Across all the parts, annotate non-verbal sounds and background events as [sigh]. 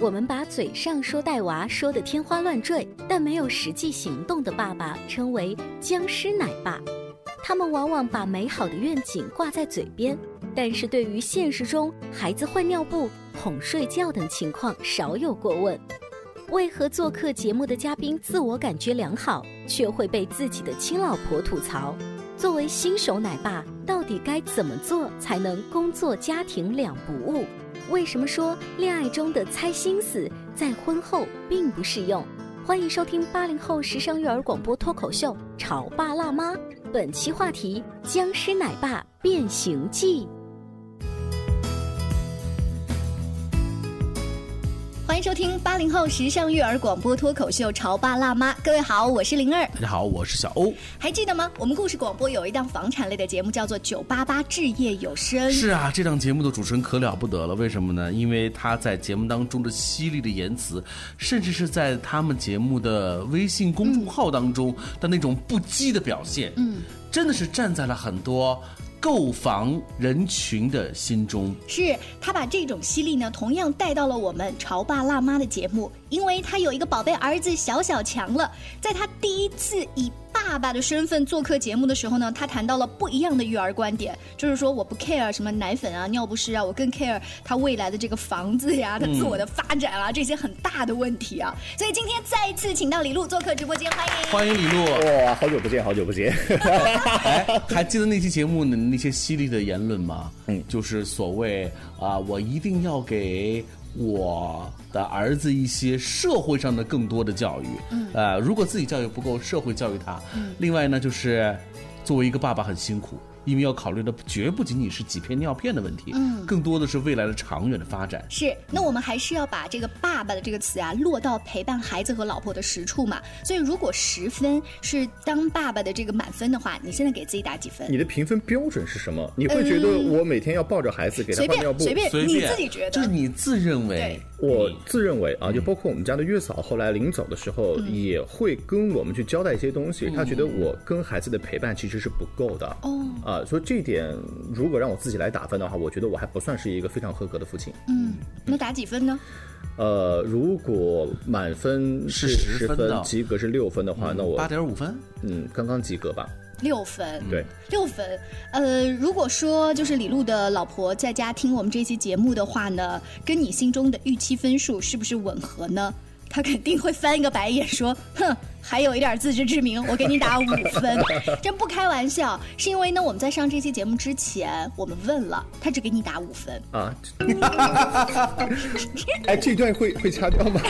我们把嘴上说带娃说的天花乱坠，但没有实际行动的爸爸称为僵尸奶爸。他们往往把美好的愿景挂在嘴边，但是对于现实中孩子换尿布、哄睡觉等情况少有过问。为何做客节目的嘉宾自我感觉良好，却会被自己的亲老婆吐槽？作为新手奶爸，到底该怎么做才能工作家庭两不误？为什么说恋爱中的猜心思在婚后并不适用？欢迎收听八零后时尚育儿广播脱口秀《炒爸辣妈》，本期话题：僵尸奶爸变形记。欢迎收听八零后时尚育儿广播脱口秀《潮爸辣妈》，各位好，我是灵儿。大家好，我是小欧。还记得吗？我们故事广播有一档房产类的节目，叫做《九八八置业有声》。是啊，这档节目的主持人可了不得了。为什么呢？因为他在节目当中的犀利的言辞，甚至是在他们节目的微信公众号当中的那种不羁的表现，嗯，真的是站在了很多。购房人群的心中，是他把这种犀利呢，同样带到了我们潮爸辣妈的节目，因为他有一个宝贝儿子小小强了，在他第一次以。爸爸的身份做客节目的时候呢，他谈到了不一样的育儿观点，就是说我不 care 什么奶粉啊、尿不湿啊，我更 care 他未来的这个房子呀、他自我的发展啊这些很大的问题啊。所以今天再一次请到李璐做客直播间，欢迎欢迎李璐。哇，好久不见，好久不见。[laughs] 还记得那期节目的那些犀利的言论吗？嗯，就是所谓啊，我一定要给。我的儿子一些社会上的更多的教育，嗯，呃，如果自己教育不够，社会教育他。嗯，另外呢，就是作为一个爸爸很辛苦。因为要考虑的绝不仅仅是几片尿片的问题，嗯，更多的是未来的长远的发展。是，那我们还是要把这个“爸爸”的这个词啊，落到陪伴孩子和老婆的实处嘛。所以，如果十分是当爸爸的这个满分的话，你现在给自己打几分？你的评分标准是什么？你会觉得我每天要抱着孩子给他换尿布？随便，随便，你自己觉得？就是你自认为，我自认为啊，就包括我们家的月嫂，后来临走的时候也会跟我们去交代一些东西。他觉得我跟孩子的陪伴其实是不够的。哦，啊，所以这一点。如果让我自己来打分的话，我觉得我还不算是一个非常合格的父亲。嗯，那打几分呢？呃，如果满分是十分，及格是六分的话，那我八点五分。嗯，刚刚及格吧。六分，对，六分。呃，如果说就是李璐的老婆在家听我们这期节目的话呢，跟你心中的预期分数是不是吻合呢？她肯定会翻一个白眼说：“ [laughs] 哼。”还有一点自知之明，我给你打五分，[laughs] 真不开玩笑。是因为呢，我们在上这期节目之前，我们问了，他只给你打五分啊。[laughs] 哎，这段会会掐掉吗？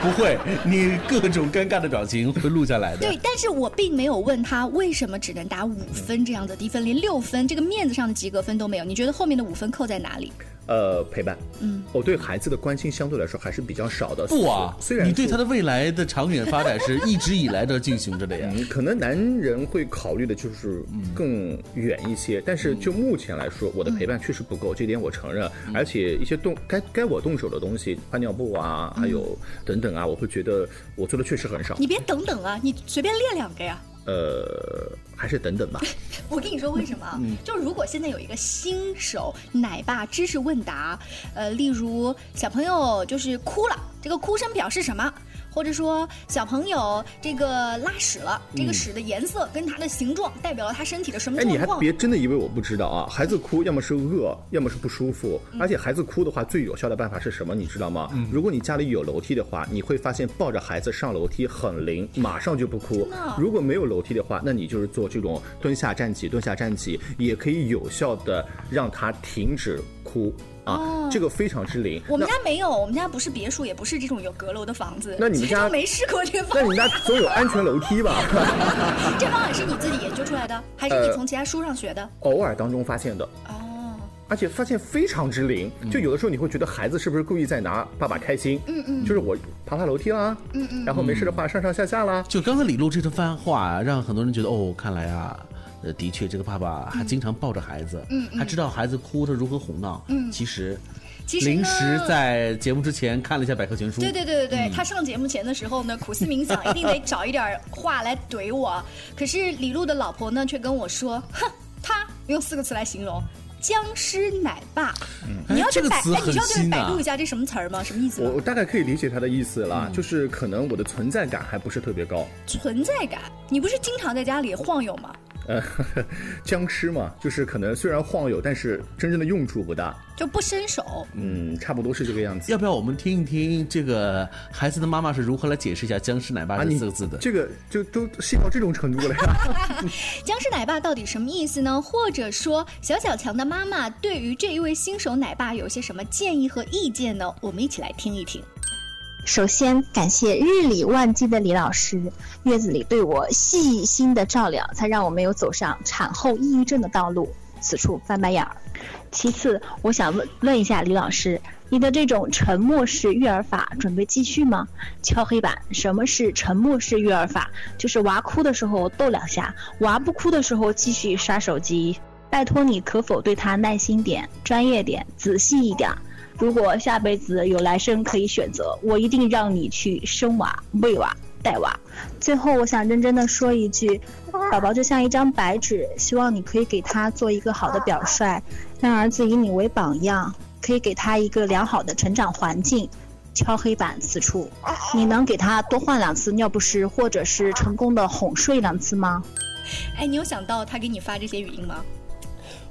不会，你各种尴尬的表情会录下来的。对，但是我并没有问他为什么只能打五分这样的低分，连六分这个面子上的及格分都没有。你觉得后面的五分扣在哪里？呃，陪伴。嗯，我对孩子的关心相对来说还是比较少的。不啊，虽然你对他的未来的长远发展是。一直以来都进行着的呀，[laughs] 可能男人会考虑的就是更远一些，但是就目前来说，我的陪伴确实不够，这点我承认。而且一些动该该我动手的东西，换尿布啊，还有等等啊，我会觉得我做的确实很少。你别等等啊，你随便列两个呀。呃，还是等等吧。[laughs] 我跟你说为什么？就如果现在有一个新手奶爸知识问答，呃，例如小朋友就是哭了，这个哭声表示什么？或者说小朋友这个拉屎了，这个屎的颜色跟它的形状代表了他身体的什么哎，你还？别真的以为我不知道啊！孩子哭，要么是饿，要么是不舒服。而且孩子哭的话，最有效的办法是什么？你知道吗？如果你家里有楼梯的话，你会发现抱着孩子上楼梯很灵，马上就不哭。如果没有楼梯的话，那你就是做这种蹲下站起，蹲下站起，也可以有效的让他停止哭啊，这个非常之灵。我们家没有，我们家不是别墅，也不是这种有阁楼的房子。那你们家没试过这个那你。们家总有安全楼梯吧？[laughs] 这方法是你自己研究出来的，还是你从其他书上学的？偶尔当中发现的。哦，而且发现非常之灵，就有的时候你会觉得孩子是不是故意在拿爸爸开心？嗯嗯，就是我爬爬楼梯啦，嗯嗯，然后没事的话上上下下啦。就刚才李璐这段番话啊，让很多人觉得哦，看来啊，呃，的确这个爸爸还经常抱着孩子，嗯，还知道孩子哭他如何哄闹。嗯，其实，其实临时在节目之前看了一下百科全书，对对对对对，他上节目前的时候呢，苦思冥想，[laughs] 一定得找一点话来怼我。可是李璐的老婆呢，却跟我说：“哼，他用四个词来形容。”僵尸奶爸，你要哎这个去百，哎，你词很知道对新啊百度一下这什么词儿吗？什么意思？我我大概可以理解他的意思啦，就是可能我的存在感还不是特别高，存在感，你不是经常在家里晃悠吗？呃，[laughs] 僵尸嘛，就是可能虽然晃悠，但是真正的用处不大，就不伸手。嗯，差不多是这个样子。要不要我们听一听这个孩子的妈妈是如何来解释一下“僵尸奶爸”啊，这四个字的？这个就都细到这种程度了呀？[laughs] [laughs] 僵尸奶爸到底什么意思呢？或者说，小小强的妈妈对于这一位新手奶爸有些什么建议和意见呢？我们一起来听一听。首先感谢日理万机的李老师，月子里对我细心的照料，才让我没有走上产后抑郁症的道路。此处翻白眼儿。其次，我想问问一下李老师，你的这种沉默式育儿法准备继续吗？敲黑板，什么是沉默式育儿法？就是娃哭的时候逗两下，娃不哭的时候继续刷手机。拜托你，可否对他耐心点、专业点、仔细一点？如果下辈子有来生可以选择，我一定让你去生娃、喂娃、带娃。最后，我想认真的说一句，宝宝就像一张白纸，希望你可以给他做一个好的表率，让儿子以你为榜样，可以给他一个良好的成长环境。敲黑板此处，你能给他多换两次尿不湿，或者是成功的哄睡两次吗？哎，你有想到他给你发这些语音吗？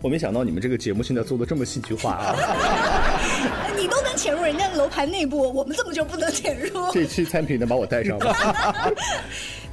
我没想到你们这个节目现在做的这么戏剧化啊！[laughs] 你都潜入人家的楼盘内部，我们怎么就不能潜入？这期餐品能把我带上吗？[laughs]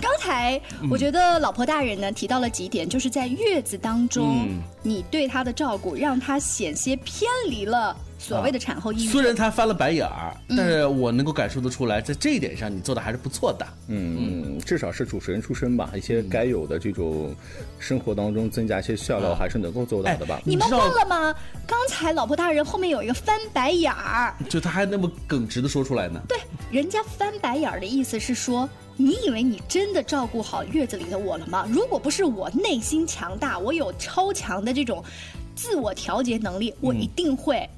刚才我觉得老婆大人呢提到了几点，就是在月子当中，嗯你对她的照顾，让她险些偏离了所谓的产后抑郁虽。然他翻了白眼儿，嗯但是我能够感受得出来，在这一点上你做的还是不错的。嗯，至少是主持人出身吧，一些该有的这种生活当中增加一些笑料，还是能够做到的吧。你们忘了吗？刚才老婆大人后面有一个翻白眼儿，[laughs] 就他还那么耿直的说出来呢。对，人家翻白眼儿的意思是说，你以为你真的照顾好月子里的我了吗？如果不是我内心强大，我有超强的这种自我调节能力，我一定会。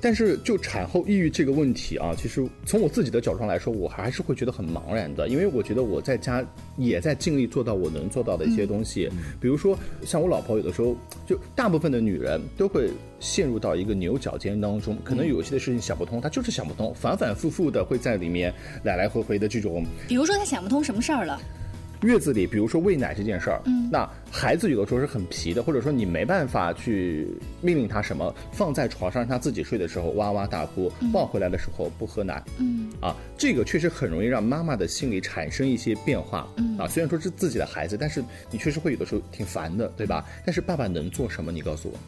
但是就产后抑郁这个问题啊，其实从我自己的角度上来说，我还是会觉得很茫然的，因为我觉得我在家也在尽力做到我能做到的一些东西，比如说像我老婆有的时候，就大部分的女人都会陷入到一个牛角尖当中，可能有些的事情想不通，他就是想不通，反反复复的会在里面来来回回的这种比如说他想不通什么事儿了，月子里，比如说喂奶这件事儿，嗯，那孩子有的时候是很皮的，或者说你没办法去命令他什么，放在床上让他自己睡的时候哇哇大哭，抱回来的时候不喝奶，嗯，啊，这个确实很容易让妈妈的心理产生一些变化，嗯，啊，虽然说是自己的孩子，但是你确实会有的时候挺烦的，对吧？但是爸爸能做什么？你告诉我。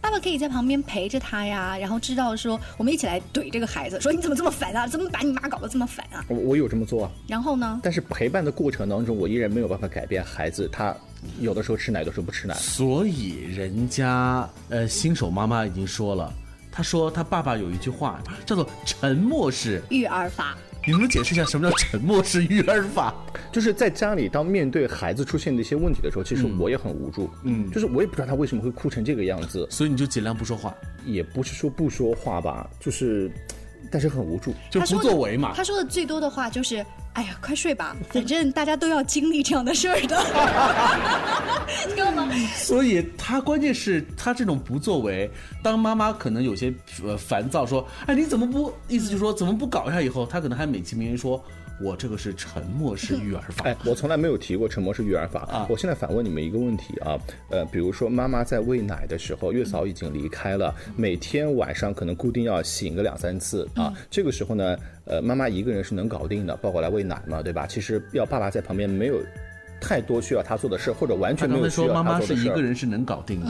爸爸可以在旁边陪着他呀，然后知道说我们一起来怼这个孩子，说你怎么这么烦啊？怎么把你妈搞得这么烦啊？我我有这么做啊，然后呢？但是陪伴的过程当中，我依然没有办法改变孩子，他有的时候吃奶，有的时候不吃奶。所以人家呃新手妈妈已经说了，她说她爸爸有一句话叫做“沉默式育儿法，”，你能不能解释一下什么叫沉默式育儿法？[laughs] 就是在家里，当面对孩子出现的一些问题的时候，其实我也很无助。嗯，就是我也不知道他为什么会哭成这个样子，所以你就尽量不说话，也不是说不说话吧，就是，但是很无助。就不作为嘛。他说的最多的话就是：“哎呀，快睡吧，[laughs] 反正大家都要经历这样的事儿的。[laughs] ”你知道吗？所以他关键是他这种不作为，当妈妈可能有些呃烦躁，说：“哎，你怎么不？”意思就是说怎么不搞一下？以后他可能还美其名曰说：“我这个是沉默式育儿法。哎，我从来没有提过沉默式育儿法啊。我现在反问你们一个问题啊，呃，比如说妈妈在喂奶的时候，月嫂已经离开了，每天晚上可能固定要醒个两三次啊，这个时候呢，呃，妈妈一个人是能搞定的，抱过来喂奶嘛，对吧？其实要爸爸在旁边没有太多需要他做的事，或者完全没有需要他做的事。妈妈是一个人是能搞定的。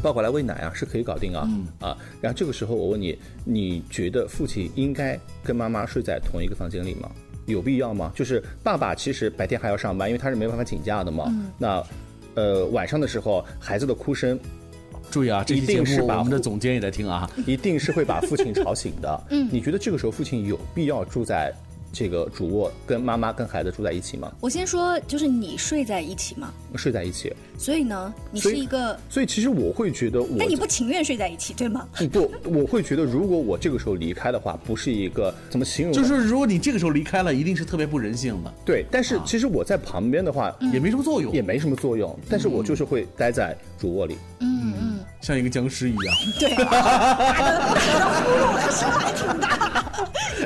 抱过来喂奶啊，是可以搞定啊，啊，然后这个时候我问你，你觉得父亲应该跟妈妈睡在同一个房间里吗？有必要吗？就是爸爸其实白天还要上班，因为他是没办法请假的嘛。那，呃，晚上的时候孩子的哭声，注意啊，这一定是把我们的总监也在听啊，[laughs] 一定是会把父亲吵醒的。[laughs] 嗯，你觉得这个时候父亲有必要住在？这个主卧跟妈妈跟孩子住在一起吗？我先说，就是你睡在一起吗？睡在一起。所以呢，你是一个……所以其实我会觉得，那你不情愿睡在一起，对吗？[laughs] 不，我会觉得，如果我这个时候离开的话，不是一个怎么形容？就是如果你这个时候离开了，一定是特别不人性的。对，但是其实我在旁边的话，也没什么作用，也没什么作用。但是我就是会待在主卧里。嗯嗯，像一个僵尸一样。[laughs] 对，还挺大。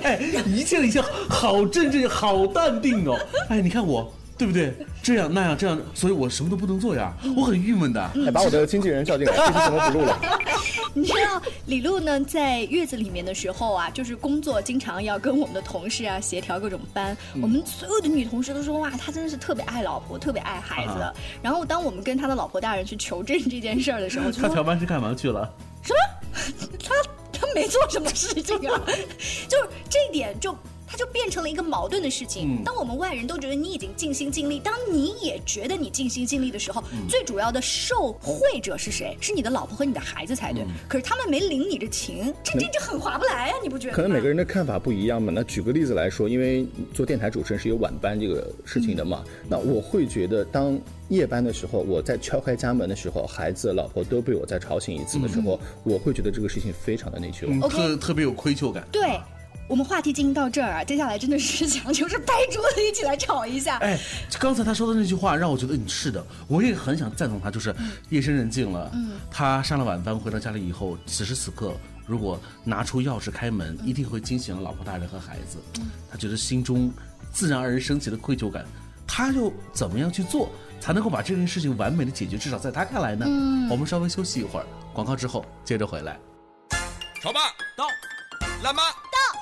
哎，一切的一切好镇静，好淡定哦。哎，你看我，对不对？这样那样这样，所以我什么都不能做呀，我很郁闷的。哎，把我的经纪人叫进来，[laughs] 这期怎么不录了？[laughs] 你知道李璐呢，在月子里面的时候啊，就是工作经常要跟我们的同事啊协调各种班。我们所有的女同事都说哇，他真的是特别爱老婆，特别爱孩子。然后当我们跟他的老婆大人去求证这件事儿的时候，[laughs] 他调班是干嘛去了？什么？他？没做什么事情啊，就是这一点就。它就变成了一个矛盾的事情。当我们外人都觉得你已经尽心尽力，当你也觉得你尽心尽力的时候，最主要的受贿者是谁？是你的老婆和你的孩子才对。可是他们没领你的情，这这这很划不来呀，你不觉得？可能每个人的看法不一样嘛。那举个例子来说，因为做电台主持人是有晚班这个事情的嘛。那我会觉得，当夜班的时候，我在敲开家门的时候，孩子、老婆都被我再吵醒一次的时候，我会觉得这个事情非常的内疚，特特别有愧疚感。对。我们话题进行到这儿啊，接下来真的是想就是拍桌子一起来吵一下。哎，刚才他说的那句话让我觉得你是的，我也很想赞同他。就是夜深人静了，嗯，他上了晚班回到家里以后，此时此刻如果拿出钥匙开门，一定会惊醒了老婆大人和孩子。他觉得心中自然而然升起的愧疚感，他又怎么样去做才能够把这件事情完美的解决？至少在他看来呢？嗯，我们稍微休息一会儿，广告之后接着回来。潮爸到，辣妈到。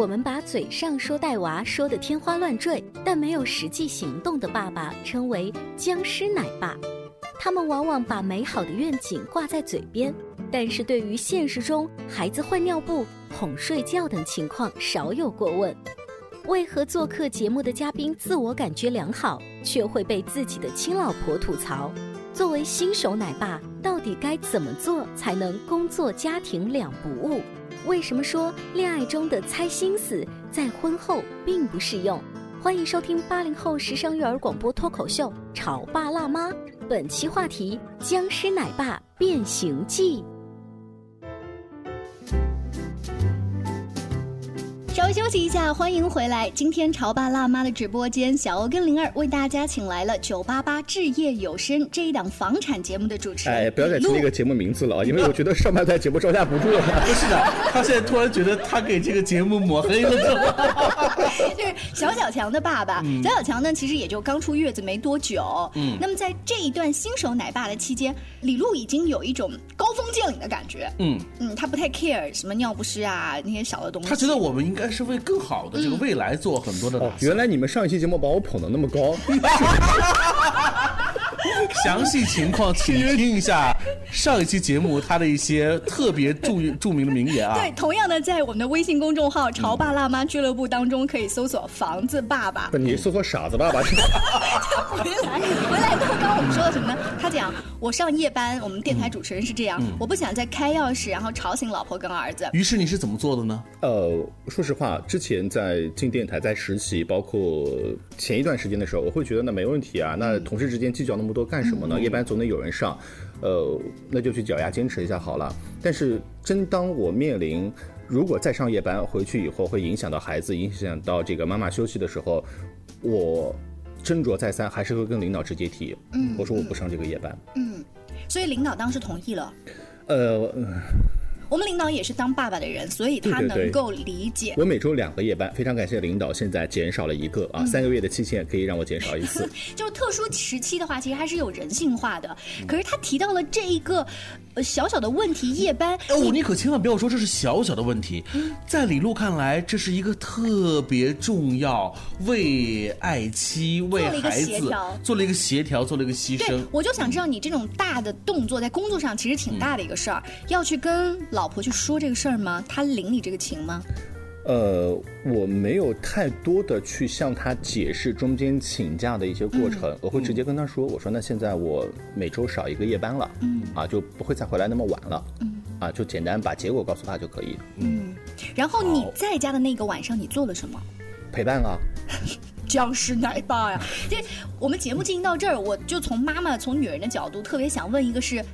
我们把嘴上说带娃说的天花乱坠，但没有实际行动的爸爸称为僵尸奶爸。他们往往把美好的愿景挂在嘴边，但是对于现实中孩子换尿布、哄睡觉等情况少有过问。为何做客节目的嘉宾自我感觉良好，却会被自己的亲老婆吐槽？作为新手奶爸，到底该怎么做才能工作家庭两不误？为什么说恋爱中的猜心思在婚后并不适用？欢迎收听八零后时尚育儿广播脱口秀《潮爸辣妈》，本期话题：僵尸奶爸变形记。稍微休息一下，欢迎回来。今天潮爸辣妈的直播间，小欧跟灵儿为大家请来了九八八置业有声这一档房产节目的主持人。哎，不要再提那个节目名字了啊，因为我觉得上半段节目招架不住了。不是的，他现在突然觉得他给这个节目抹黑了。[laughs] 就是小小强的爸爸，小小强呢，其实也就刚出月子没多久。嗯，那么在这一段新手奶爸的期间，李璐已经有一种高风见岭的感觉。嗯嗯，他不太 care 什么尿不湿啊那些小的东西。他觉得我们应该。是是为更好的这个未来做很多的打算。原来你们上一期节目把我捧得那么高。[laughs] 详细情况请听一下上一期节目他的一些特别著著名的名言啊。对，同样的，在我们的微信公众号“潮爸辣妈俱乐部”当中，可以搜索“房子爸爸”。你搜索“傻子爸爸”。[laughs] 回来，回来，刚刚我们说了什么呢？他讲我上夜班，我们电台主持人是这样，我不想再开钥匙，然后吵醒老婆跟儿子。于是你是怎么做的呢？呃，说实话，之前在进电台在实习，包括前一段时间的时候，我会觉得那没问题啊，那同事之间计较那么多干什么呢？夜班总得有人上，呃，那就去咬牙坚持一下好了。但是真当我面临如果再上夜班回去以后会影响到孩子，影响到这个妈妈休息的时候，我斟酌再三，还是会跟领导直接提，嗯，我说我不上这个夜班，嗯，所以领导当时同意了，呃。我们领导也是当爸爸的人，所以他能够理解。我每周两个夜班，非常感谢领导，现在减少了一个啊，三个月的期限可以让我减少一次。[laughs] 就是特殊时期的话，其实还是有人性化的。可是他提到了这一个小小的问题，夜班。哦，你可千万不要说这是小小的问题，在李璐看来，这是一个特别重要，为爱妻、为孩子做了一个协调，做了一个牺牲。我就想知道，你这种大的动作在工作上其实挺大的一个事儿，要去跟老。老婆去说这个事儿吗？他领你这个情吗？呃，我没有太多的去向他解释中间请假的一些过程，我会直接跟他说：“我说那现在我每周少一个夜班了，嗯，啊就不会再回来那么晚了，嗯，啊就简单把结果告诉他就可以。”嗯，然后你在家的那个晚上你做了什么？陪伴啊。僵尸奶爸呀！[laughs] 这我们节目进行到这儿，我就从妈妈、从女人的角度，特别想问一个：是，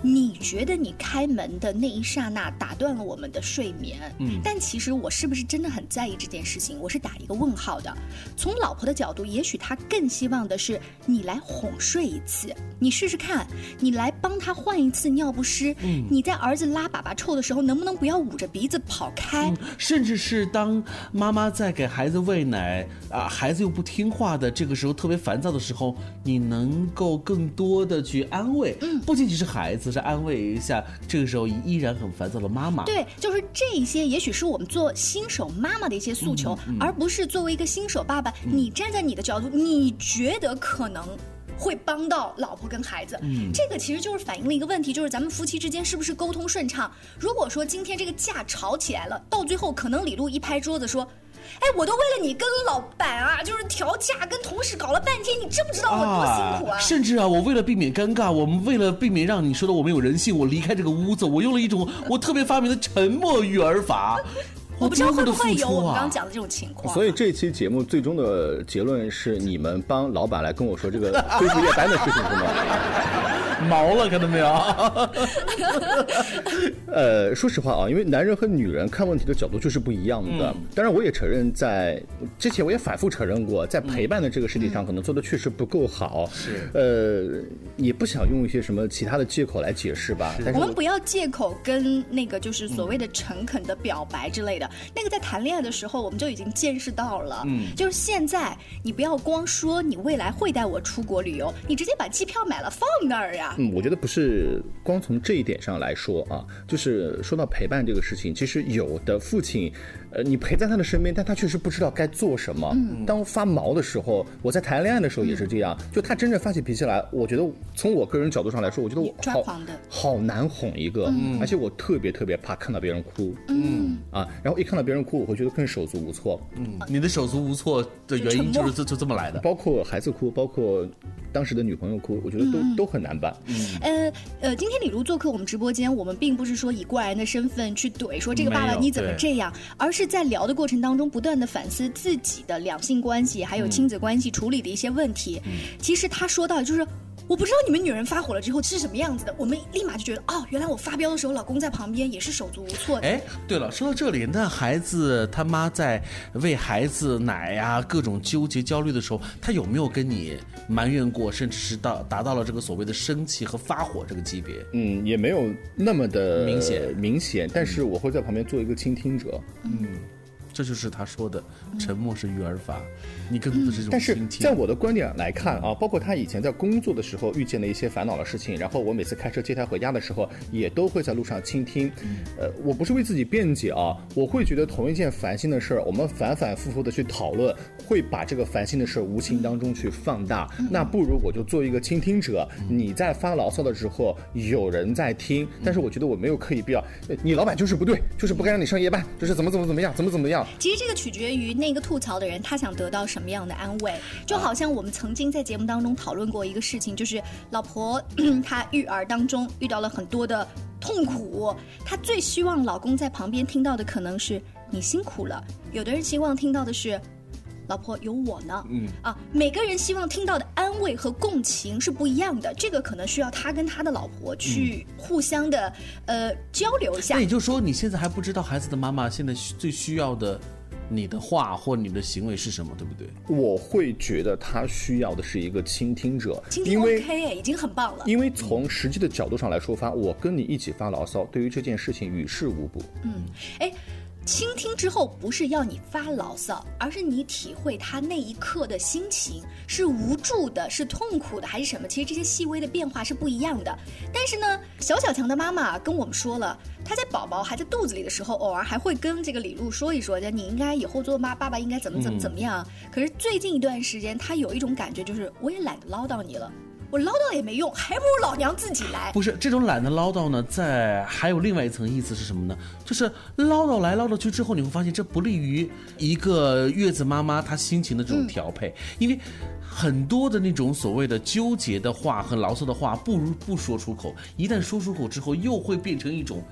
你觉得你开门的那一刹那打断了我们的睡眠？嗯，但其实我是不是真的很在意这件事情？我是打一个问号的。从老婆的角度，也许她更希望的是你来哄睡一次，你试试看，你来帮他换一次尿不湿。嗯，你在儿子拉粑粑臭的时候，能不能不要捂着鼻子跑开？甚至是当妈妈在给孩子喂奶啊，孩子。又不听话的，这个时候特别烦躁的时候，你能够更多的去安慰，嗯，不仅仅是孩子，是安慰一下这个时候依然很烦躁的妈妈。对，就是这一些，也许是我们做新手妈妈的一些诉求，而不是作为一个新手爸爸，你站在你的角度，你觉得可能会帮到老婆跟孩子。嗯，这个其实就是反映了一个问题，就是咱们夫妻之间是不是沟通顺畅？如果说今天这个架吵起来了，到最后可能李璐一拍桌子说。哎，我都为了你跟老板啊，就是调价，跟同事搞了半天，你知不知道我多辛苦啊？甚至啊，我为了避免尴尬，我们为了避免让你说的我没有人性，我离开这个屋子，我用了一种我特别发明的沉默育儿法。我不知道会不会有我们刚刚讲的这种情况。所以这期节目最终的结论是，你们帮老板来跟我说这个恢复夜班的事情是吗？[laughs] 毛了，看到没有？[laughs] 呃，说实话啊，因为男人和女人看问题的角度就是不一样的。当然，我也承认，在之前我也反复承认过，在陪伴的这个事情上，可能做的确实不够好。是，呃，也不想用一些什么其他的借口来解释吧。我们不要借口跟那个就是所谓的诚恳的表白之类的。那个在谈恋爱的时候，我们就已经见识到了。嗯，就是现在，你不要光说你未来会带我出国旅游，你直接把机票买了放那儿呀。嗯，我觉得不是光从这一点上来说啊，就是说到陪伴这个事情，其实有的父亲。呃，你陪在他的身边，但他确实不知道该做什么。嗯，当发毛的时候，我在谈恋爱的时候也是这样。就他真正发起脾气来，我觉得从我个人角度上来说，我觉得我好好难哄一个，而且我特别特别怕看到别人哭。嗯啊，然后一看到别人哭，我会觉得更手足无措。嗯，你的手足无措的原因就是这就这么来的。包括孩子哭，包括当时的女朋友哭，我觉得都都很难办。嗯呃呃，今天李璐做客我们直播间，我们并不是说以过来人的身份去怼说这个爸爸你怎么这样，而是。在聊的过程当中，不断的反思自己的两性关系，还有亲子关系处理的一些问题。其实他说到，就是我不知道你们女人发火了之后是什么样子的。我们立马就觉得，哦，原来我发飙的时候，老公在旁边也是手足无措的。哎，对了，说到这里，那孩子他妈在喂孩子奶呀，各种纠结焦虑的时候，他有没有跟你埋怨过，甚至是到达到了这个所谓的生气和发火这个级别？嗯，也没有那么的明显明显，但是我会在旁边做一个倾听者。嗯。这就是他说的，沉默是育儿法。你更多的是这种但是。在我的观点来看啊，包括他以前在工作的时候遇见的一些烦恼的事情，然后我每次开车接他回家的时候，也都会在路上倾听。呃，我不是为自己辩解啊，我会觉得同一件烦心的事儿，我们反反复复的去讨论，会把这个烦心的事儿无形当中去放大。那不如我就做一个倾听者，你在发牢骚的时候，有人在听，但是我觉得我没有刻意必要，呃你老板就是不对，就是不该让你上夜班，就是怎么怎么怎么样，怎么怎么样。其实这个取决于那个吐槽的人他想得到什么样的安慰，就好像我们曾经在节目当中讨论过一个事情，就是老婆她育儿当中遇到了很多的痛苦，她最希望老公在旁边听到的可能是你辛苦了，有的人希望听到的是。老婆有我呢，嗯啊，每个人希望听到的安慰和共情是不一样的，这个可能需要他跟他的老婆去互相的、呃交流一下那。也就是说，你现在还不知道孩子的妈妈现在最需要的你的话或你的行为是什么，对不对？我会觉得他需要的是一个倾听者，倾听因为 OK 哎，已经很棒了。因为从实际的角度上来说发，我跟你一起发牢骚，对于这件事情与事无补。嗯哎，倾听之后不是要你发牢骚，而是你体会他那一刻的心情，是无助的，是痛苦的，还是什么？其实这些细微的变化是不一样的。但是呢，小小强的妈妈跟我们说了，她在宝宝还在肚子里的时候，偶尔还会跟这个李璐说一说，就你应该以后做妈爸爸应该怎么怎么怎么样。可是最近一段时间，她有一种感觉，就是我也懒得唠叨你了。我唠叨也没用，还不如老娘自己来。不是这种懒得唠叨呢，在还有另外一层意思是什么呢？就是唠叨来唠叨去之后，你会发现这不利于一个月子妈妈她心情的这种调配，因为很多的那种所谓的纠结的话和牢骚的话，不如不说出口。一旦说出口之后，又会变成一种。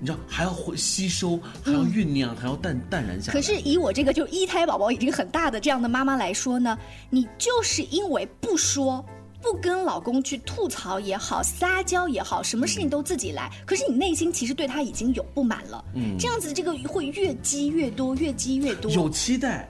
你知道还要会吸收，还要酝酿，还要淡淡然下来。可是以我这个就一胎宝宝已经很大的这样的妈妈来说呢，你就是因为不说。不跟老公去吐槽也好，撒娇也好，什么事情都自己来。可是你内心其实对他已经有不满了，嗯，这样子这个会越积越多，越积越多。有期待，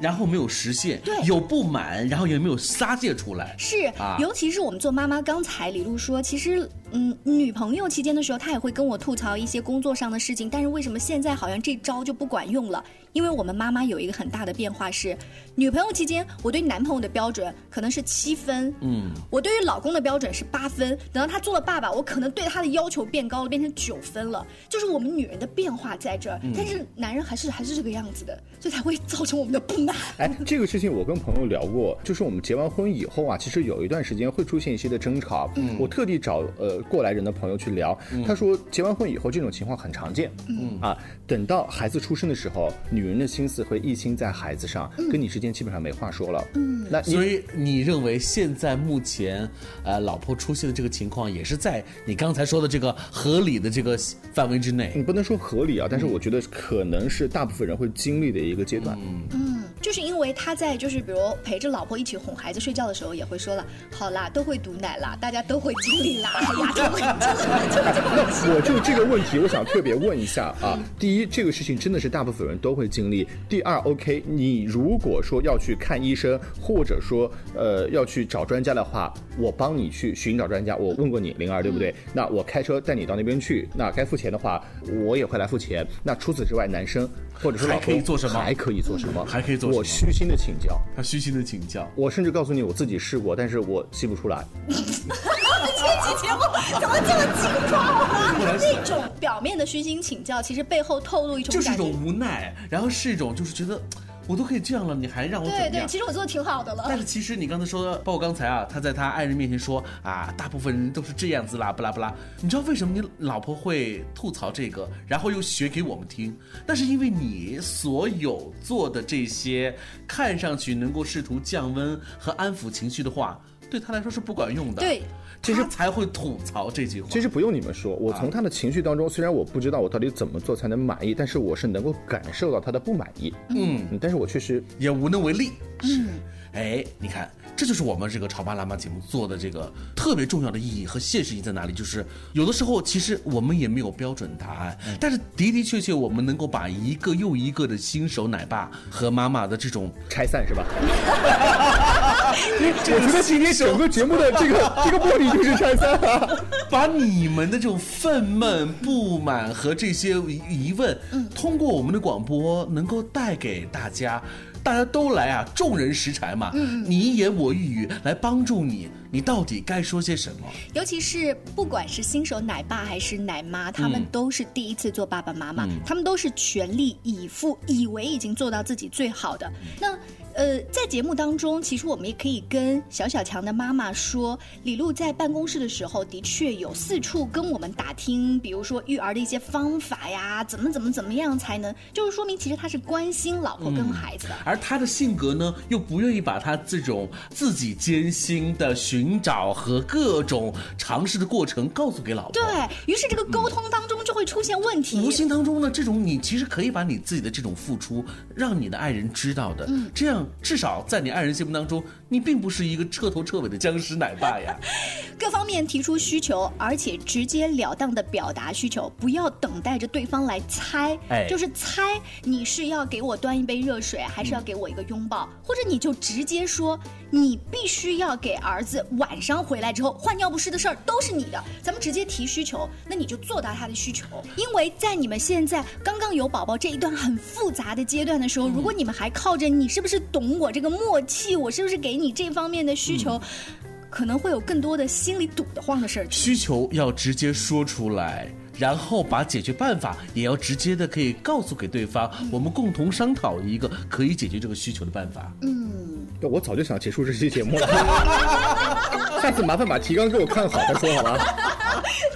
然后没有实现，对有不满，然后也没有撒泄出来。是，啊尤其是我们做妈妈，刚才李璐说，其实，嗯，女朋友期间的时候，她也会跟我吐槽一些工作上的事情，但是为什么现在好像这招就不管用了？因为我们妈妈有一个很大的变化是，女朋友期间，我对男朋友的标准可能是七分，嗯，我对于老公的标准是八分，等到他做了爸爸，我可能对他的要求变高了，变成九分了。就是我们女人的变化在这儿，但是男人还是还是这个样子的，所以才会造成我们的不满。哎，这个事情我跟朋友聊过，就是我们结完婚以后啊，其实有一段时间会出现一些的争吵。嗯，我特地找呃过来人的朋友去聊，他说结完婚以后这种情况很常见。嗯啊，等到孩子出生的时候，女人的心思会一心在孩子上，跟你之间基本上没话说了。嗯，那你所以你认为现在目前，呃，老婆出现的这个情况，也是在你刚才说的这个合理的这个范围之内？你不能说合理啊，但是我觉得可能是大部分人会经历的一个阶段。嗯，就是因为他在就是比如陪着老婆一起哄孩子睡觉的时候，也会说了，好啦，都会堵奶啦，大家都会经历啦，[laughs] 那我就这个问题，我想特别问一下啊。第一，这个事情真的是大部分人都会经历。第二，OK，你如果说要去看医生，或者说呃要去找专家的话，我帮你去寻找专家。我问过你灵儿对不对？那我开车带你到那边去，那该付钱的话，我也会来付钱。那除此之外，男生或者说老还可以公做什么还可以做什么？还可以做什么我虚心的请教。他虚心的请教，我甚至告诉你，我自己试过，但是我吸不出来。[laughs] 这期节目怎么这么轻装啊？那种表面的虚心请教，其实背后透露一种。就是一种无奈，然后是一种就是觉得我都可以这样了，你还让我怎么对对，其实我做的挺好的了。但是其实你刚才说，包括刚才啊，他在他爱人面前说啊，大部分人都是这样子啦，不啦不啦。你知道为什么你老婆会吐槽这个，然后又学给我们听？那是因为你所有做的这些看上去能够试图降温和安抚情绪的话，对他来说是不管用的。对，其实才会吐槽这句话。其实不用你们说，我从他的情绪当中，虽然我不知道我到底怎么做才能满意，但是我是能够感受到他的不满意。嗯，嗯，但是我确实也无能为力。是，哎，你看，这就是我们这个《潮爸辣妈》节目做的这个特别重要的意义和现实意义在哪里？就是有的时候其实我们也没有标准答案，但是的的确确我们能够把一个又一个的新手奶爸和妈妈的这种拆散是吧？[laughs] 我觉得今天整个节目的这个 [laughs] 这个目的就是拆散啊，把你们的这种愤懑、不满和这些疑问，通过我们的广播能够带给大家。大家都来啊，众人拾柴嘛，嗯你一言我一语来帮助你，你到底该说些什么？尤其是不管是新手奶爸还是奶妈，他们都是第一次做爸爸妈妈，他们都是全力以赴，以为已经做到自己最好的。那。呃，在节目当中，其实我们也可以跟小小强的妈妈说，李璐在办公室的时候，的确有四处跟我们打听，比如说育儿的一些方法呀，怎么怎么怎么样才能，就是说明其实他是关心老婆跟孩子的。而他的性格呢，又不愿意把他这种自己艰辛的寻找和各种尝试的过程告诉给老婆。对于是，这个沟通当中就会出现问题。无形当中呢，这种你其实可以把你自己的这种付出，让你的爱人知道的，嗯这样。至少在你爱人心目当中，你并不是一个彻头彻尾的僵尸奶爸呀。[laughs] 各方面提出需求，而且直截了当的表达需求，不要等待着对方来猜。哎，就是猜你是要给我端一杯热水，还是要给我一个拥抱，或者你就直接说，你必须要给儿子晚上回来之后换尿不湿的事儿都是你的。咱们直接提需求，那你就做到他的需求。因为在你们现在刚刚有宝宝这一段很复杂的阶段的时候，如果你们还靠着你是不是懂？我这个默契，我是不是给你这方面的需求，可能会有更多的心里堵得慌的事儿。需求要直接说出来，然后把解决办法也要直接的可以告诉给对方，我们共同商讨一个可以解决这个需求的办法。嗯，我早就想结束这期节目了。[laughs] 下次麻烦把提纲给我看好再说好吧？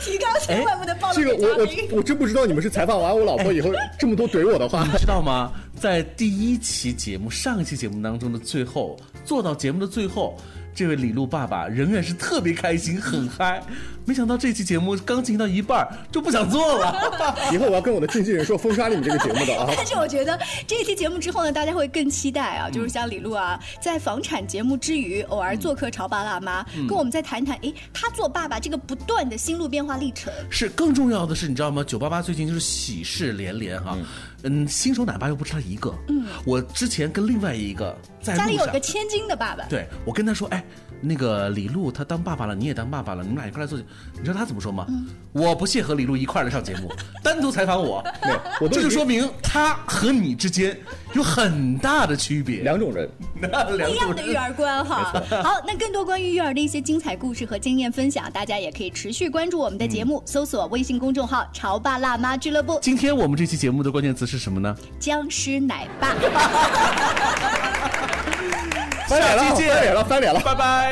提纲千万不能暴露这个我我我真不知道你们是采访完我老婆以后这么多怼我的话，[laughs] 你知道吗？在第一期节目、上一期节目当中的最后，做到节目的最后。这位李璐爸爸仍然是特别开心，很嗨。没想到这期节目刚进行到一半就不想做了。[laughs] 以后我要跟我的经纪人说封杀你们这个节目的啊。但是我觉得这一期节目之后呢，大家会更期待啊，就是像李璐啊，在房产节目之余，偶尔做客《潮爸辣妈》，跟我们再谈谈，哎，他做爸爸这个不断的心路变化历程。是更重要的是，你知道吗？九八八最近就是喜事连连哈。嗯，新手奶爸又不是他一个。嗯，我之前跟另外一个在家里有个千金的爸爸。对，我跟他说，哎，那个李璐他当爸爸了，你也当爸爸了，你们俩一块来做。你知道他怎么说吗？我不屑和李璐一块来上节目，[laughs] 单独采访我。对，我这就说明他和你之间有很大的区别，两种人，[laughs] 不一样的育儿观哈。[laughs] 好，那更多关于育儿的一些精彩故事和经验分享，大家也可以持续关注我们的节目，搜索微信公众号“潮爸辣妈俱乐部”。今天我们这期节目的关键词是。什么呢？僵尸奶爸。翻脸了，翻脸了，翻脸了，拜拜